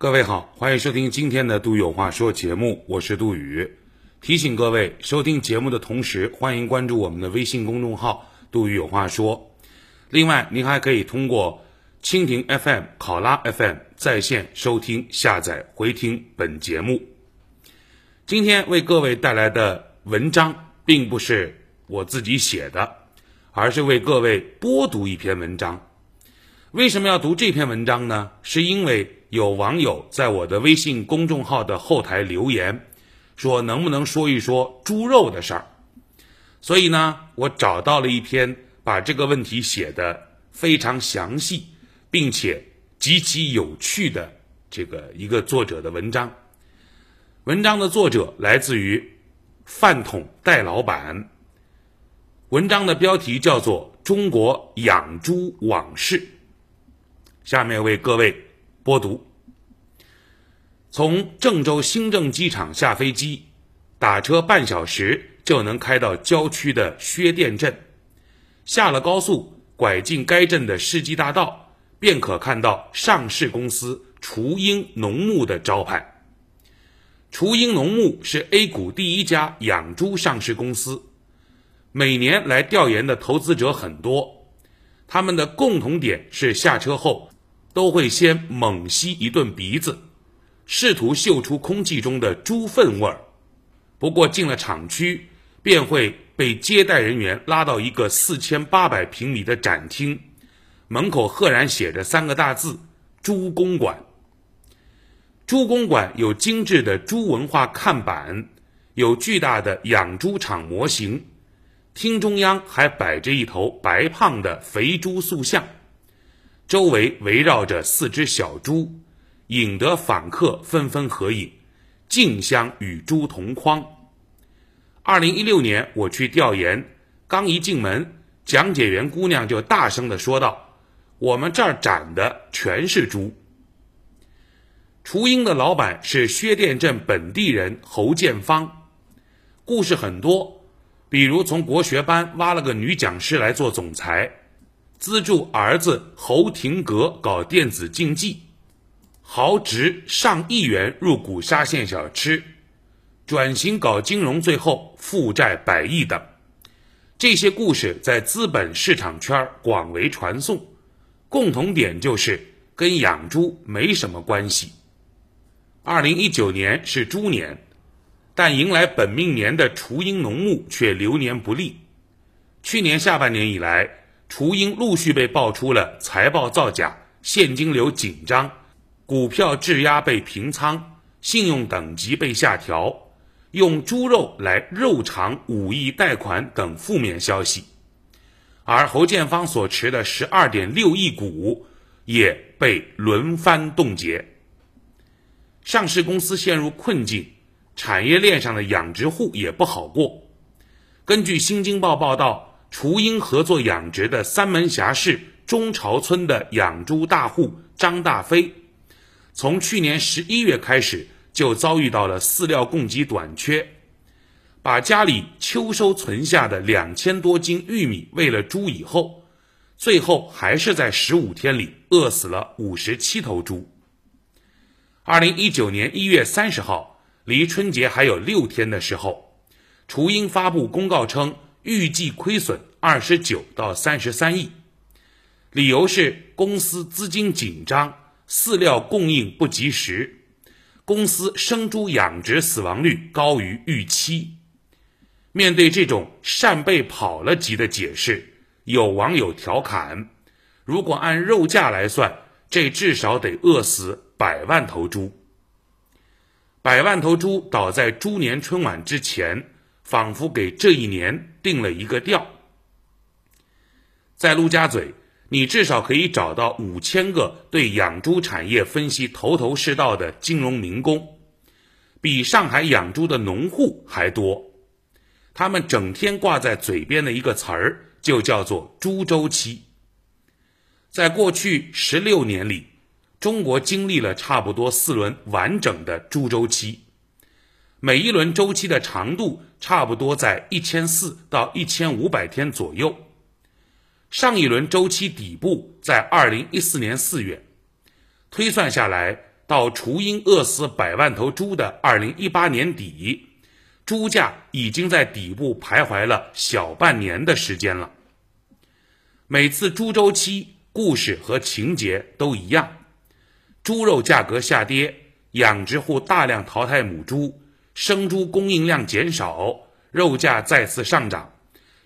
各位好，欢迎收听今天的《杜有话说》节目，我是杜宇。提醒各位，收听节目的同时，欢迎关注我们的微信公众号“杜宇有话说”。另外，您还可以通过蜻蜓 FM、考拉 FM 在线收听、下载、回听本节目。今天为各位带来的文章，并不是我自己写的，而是为各位播读一篇文章。为什么要读这篇文章呢？是因为有网友在我的微信公众号的后台留言，说能不能说一说猪肉的事儿。所以呢，我找到了一篇把这个问题写的非常详细，并且极其有趣的这个一个作者的文章。文章的作者来自于饭桶戴老板。文章的标题叫做《中国养猪往事》。下面为各位播读：从郑州新郑机场下飞机，打车半小时就能开到郊区的薛店镇。下了高速，拐进该镇的世纪大道，便可看到上市公司雏鹰农牧的招牌。雏鹰农牧是 A 股第一家养猪上市公司，每年来调研的投资者很多，他们的共同点是下车后。都会先猛吸一顿鼻子，试图嗅出空气中的猪粪味儿。不过进了厂区，便会被接待人员拉到一个四千八百平米的展厅，门口赫然写着三个大字“猪公馆”。猪公馆有精致的猪文化看板，有巨大的养猪场模型，厅中央还摆着一头白胖的肥猪塑像。周围围绕着四只小猪，引得访客纷纷合影，竞相与猪同框。二零一六年我去调研，刚一进门，讲解员姑娘就大声地说道：“我们这儿展的全是猪。”雏鹰的老板是薛店镇本地人侯建芳，故事很多，比如从国学班挖了个女讲师来做总裁。资助儿子侯廷阁搞电子竞技，豪值上亿元入股沙县小吃，转型搞金融，最后负债百亿等，这些故事在资本市场圈广为传颂，共同点就是跟养猪没什么关系。二零一九年是猪年，但迎来本命年的雏鹰农牧却流年不利，去年下半年以来。雏鹰陆续被爆出了财报造假、现金流紧张、股票质押被平仓、信用等级被下调、用猪肉来肉偿五亿贷款等负面消息，而侯建芳所持的十二点六亿股也被轮番冻结，上市公司陷入困境，产业链上的养殖户也不好过。根据《新京报》报道。雏鹰合作养殖的三门峡市中朝村的养猪大户张大飞，从去年十一月开始就遭遇到了饲料供给短缺，把家里秋收存下的两千多斤玉米喂了猪以后，最后还是在十五天里饿死了五十七头猪。二零一九年一月三十号，离春节还有六天的时候，雏鹰发布公告称。预计亏损二十九到三十三亿，理由是公司资金紧张，饲料供应不及时，公司生猪养殖死亡率高于预期。面对这种扇贝跑了级的解释，有网友调侃：如果按肉价来算，这至少得饿死百万头猪。百万头猪倒在猪年春晚之前。仿佛给这一年定了一个调。在陆家嘴，你至少可以找到五千个对养猪产业分析头头是道的金融民工，比上海养猪的农户还多。他们整天挂在嘴边的一个词儿，就叫做“猪周期”。在过去十六年里，中国经历了差不多四轮完整的猪周期。每一轮周期的长度差不多在一千四到一千五百天左右。上一轮周期底部在二零一四年四月，推算下来，到雏鹰饿死百万头猪的二零一八年底，猪价已经在底部徘徊了小半年的时间了。每次猪周期故事和情节都一样，猪肉价格下跌，养殖户大量淘汰母猪，生猪供应量减少，肉价再次上涨，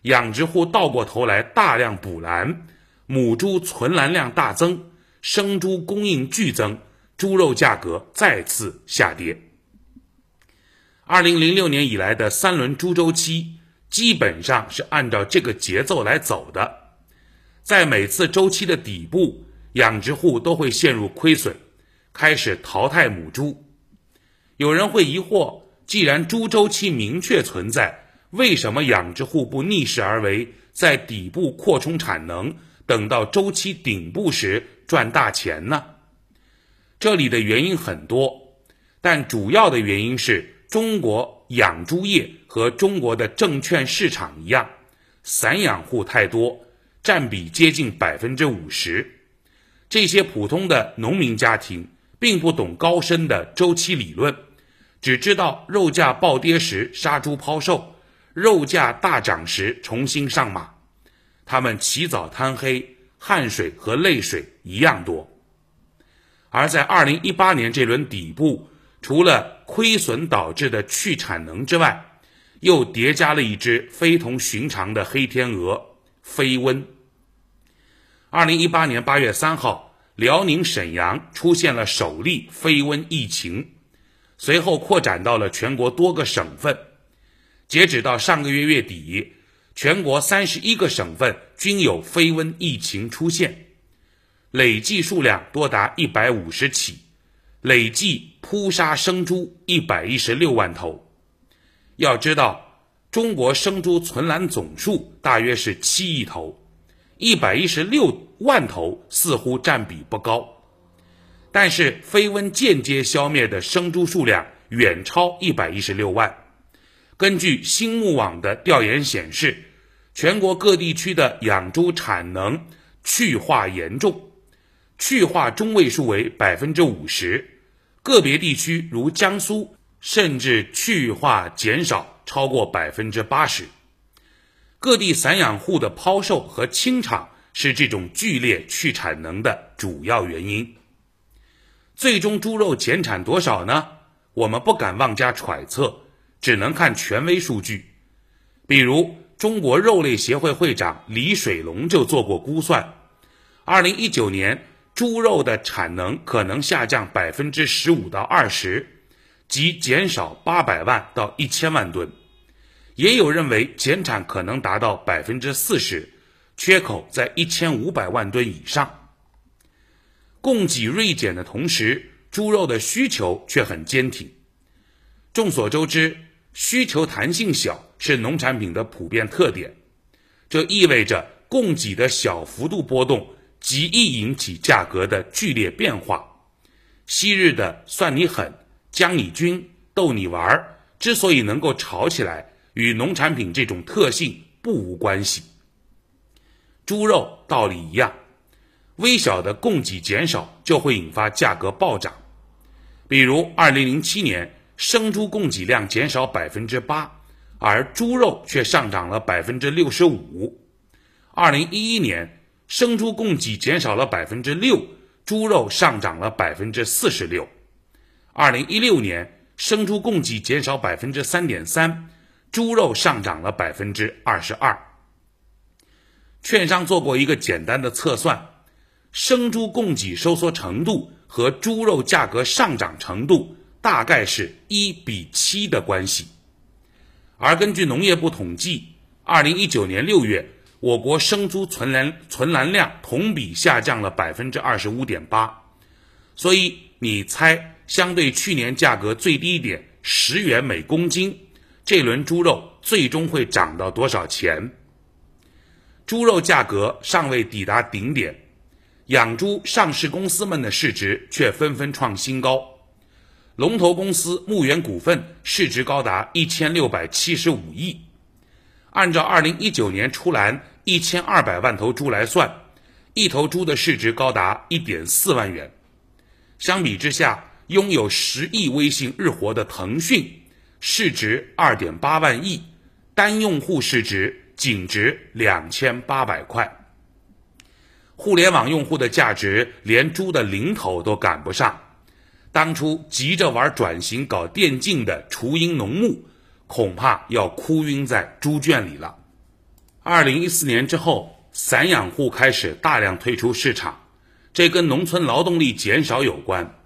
养殖户倒过头来大量补栏，母猪存栏量大增，生猪供应剧增，猪肉价格再次下跌。二零零六年以来的三轮猪周期基本上是按照这个节奏来走的。在每次周期的底部，养殖户都会陷入亏损，开始淘汰母猪。有人会疑惑：既然猪周期明确存在，为什么养殖户不逆势而为，在底部扩充产能，等到周期顶部时赚大钱呢？这里的原因很多，但主要的原因是中国养猪业和中国的证券市场一样，散养户太多。占比接近百分之五十，这些普通的农民家庭并不懂高深的周期理论，只知道肉价暴跌时杀猪抛售，肉价大涨时重新上马。他们起早贪黑，汗水和泪水一样多。而在二零一八年这轮底部，除了亏损导致的去产能之外，又叠加了一只非同寻常的黑天鹅。飞瘟。二零一八年八月三号，辽宁沈阳出现了首例飞瘟疫情，随后扩展到了全国多个省份。截止到上个月月底，全国三十一个省份均有非瘟疫情出现，累计数量多达一百五十起，累计扑杀生猪一百一十六万头。要知道。中国生猪存栏总数大约是七亿头，一百一十六万头似乎占比不高，但是飞瘟间接消灭的生猪数量远超一百一十六万。根据新牧网的调研显示，全国各地区的养猪产能去化严重，去化中位数为百分之五十，个别地区如江苏甚至去化减少。超过百分之八十，各地散养户的抛售和清场是这种剧烈去产能的主要原因。最终猪肉减产多少呢？我们不敢妄加揣测，只能看权威数据。比如，中国肉类协会会长李水龙就做过估算：，二零一九年猪肉的产能可能下降百分之十五到二十。即减少八百万到一千万吨，也有认为减产可能达到百分之四十，缺口在一千五百万吨以上。供给锐减的同时，猪肉的需求却很坚挺。众所周知，需求弹性小是农产品的普遍特点，这意味着供给的小幅度波动极易引起价格的剧烈变化。昔日的算你狠。将你军逗你玩儿，之所以能够炒起来，与农产品这种特性不无关系。猪肉道理一样，微小的供给减少就会引发价格暴涨。比如，二零零七年生猪供给量减少百分之八，而猪肉却上涨了百分之六十五。二零一一年生猪供给减少了百分之六，猪肉上涨了百分之四十六。二零一六年，生猪供给减少百分之三点三，猪肉上涨了百分之二十二。券商做过一个简单的测算，生猪供给收缩程度和猪肉价格上涨程度大概是一比七的关系。而根据农业部统计，二零一九年六月，我国生猪存栏存栏量同比下降了百分之二十五点八。所以你猜？相对去年价格最低点十元每公斤，这轮猪肉最终会涨到多少钱？猪肉价格尚未抵达顶点，养猪上市公司们的市值却纷纷创新高。龙头公司牧原股份市值高达一千六百七十五亿，按照二零一九年出栏一千二百万头猪来算，一头猪的市值高达一点四万元。相比之下，拥有十亿微信日活的腾讯，市值二点八万亿，单用户市值仅值两千八百块。互联网用户的价值连猪的零头都赶不上。当初急着玩转型搞电竞的雏鹰农牧，恐怕要哭晕在猪圈里了。二零一四年之后，散养户开始大量退出市场，这跟农村劳动力减少有关。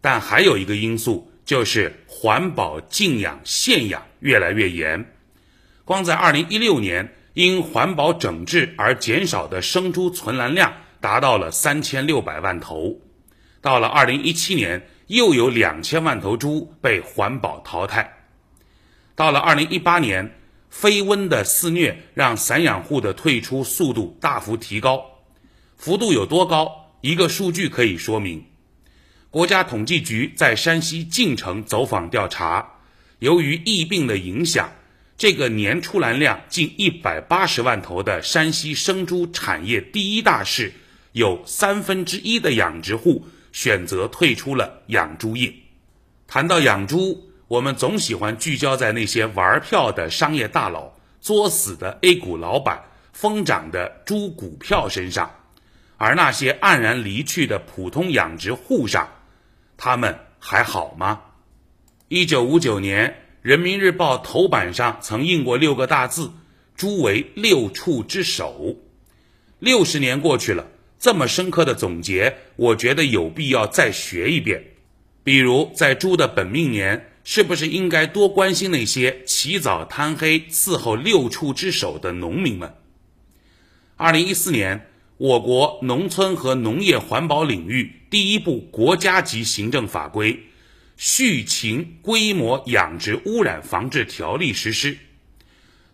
但还有一个因素，就是环保禁养限养越来越严。光在二零一六年，因环保整治而减少的生猪存栏量达到了三千六百万头。到了二零一七年。又有两千万头猪被环保淘汰。到了二零一八年，非瘟的肆虐让散养户的退出速度大幅提高，幅度有多高？一个数据可以说明：国家统计局在山西晋城走访调查，由于疫病的影响，这个年出栏量近一百八十万头的山西生猪产业第一大市，有三分之一的养殖户。选择退出了养猪业。谈到养猪，我们总喜欢聚焦在那些玩票的商业大佬、作死的 A 股老板、疯涨的猪股票身上，而那些黯然离去的普通养殖户上，他们还好吗？一九五九年，《人民日报》头版上曾印过六个大字：“猪为六畜之首”。六十年过去了。这么深刻的总结，我觉得有必要再学一遍。比如，在猪的本命年，是不是应该多关心那些起早贪黑伺候六畜之首的农民们？二零一四年，我国农村和农业环保领域第一部国家级行政法规《畜禽规模养殖污染防治条例》实施，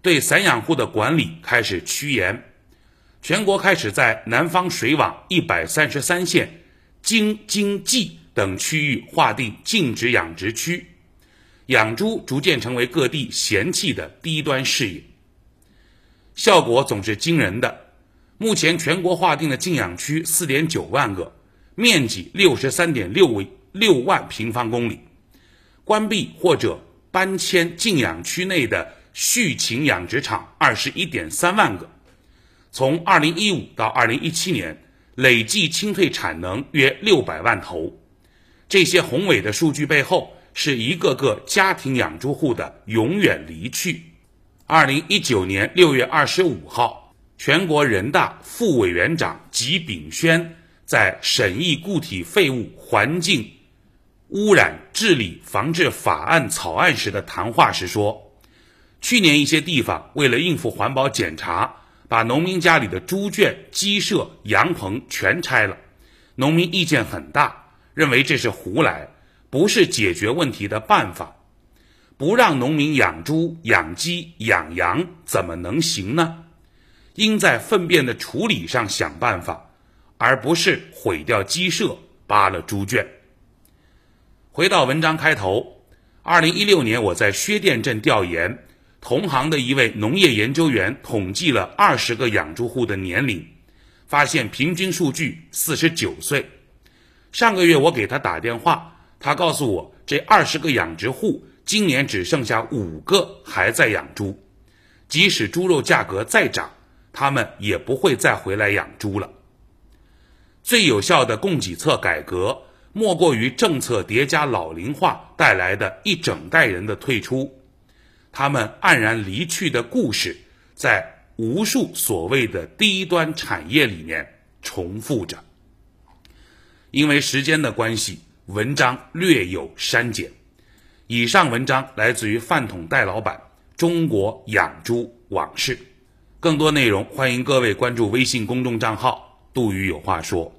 对散养户的管理开始趋严。全国开始在南方水网一百三十三县、京津冀等区域划定禁止养殖区，养猪逐渐成为各地嫌弃的低端事业。效果总是惊人的。目前全国划定的禁养区四点九万个，面积六十三点六六万平方公里，关闭或者搬迁禁养区内的畜禽养殖场二十一点三万个。从二零一五到二零一七年，累计清退产能约六百万头。这些宏伟的数据背后，是一个个家庭养猪户的永远离去。二零一九年六月二十五号，全国人大副委员长吉炳轩在审议固体废物环境污染治理防治法案草案时的谈话时说：“去年一些地方为了应付环保检查。”把农民家里的猪圈、鸡舍、羊棚全拆了，农民意见很大，认为这是胡来，不是解决问题的办法。不让农民养猪、养鸡、养羊，怎么能行呢？应在粪便的处理上想办法，而不是毁掉鸡舍、扒了猪圈。回到文章开头，二零一六年我在薛店镇调研。同行的一位农业研究员统计了二十个养猪户的年龄，发现平均数据四十九岁。上个月我给他打电话，他告诉我，这二十个养殖户今年只剩下五个还在养猪，即使猪肉价格再涨，他们也不会再回来养猪了。最有效的供给侧改革，莫过于政策叠加老龄化带来的一整代人的退出。他们黯然离去的故事，在无数所谓的低端产业里面重复着。因为时间的关系，文章略有删减。以上文章来自于饭桶戴老板《中国养猪往事》，更多内容欢迎各位关注微信公众账号“杜宇有话说”。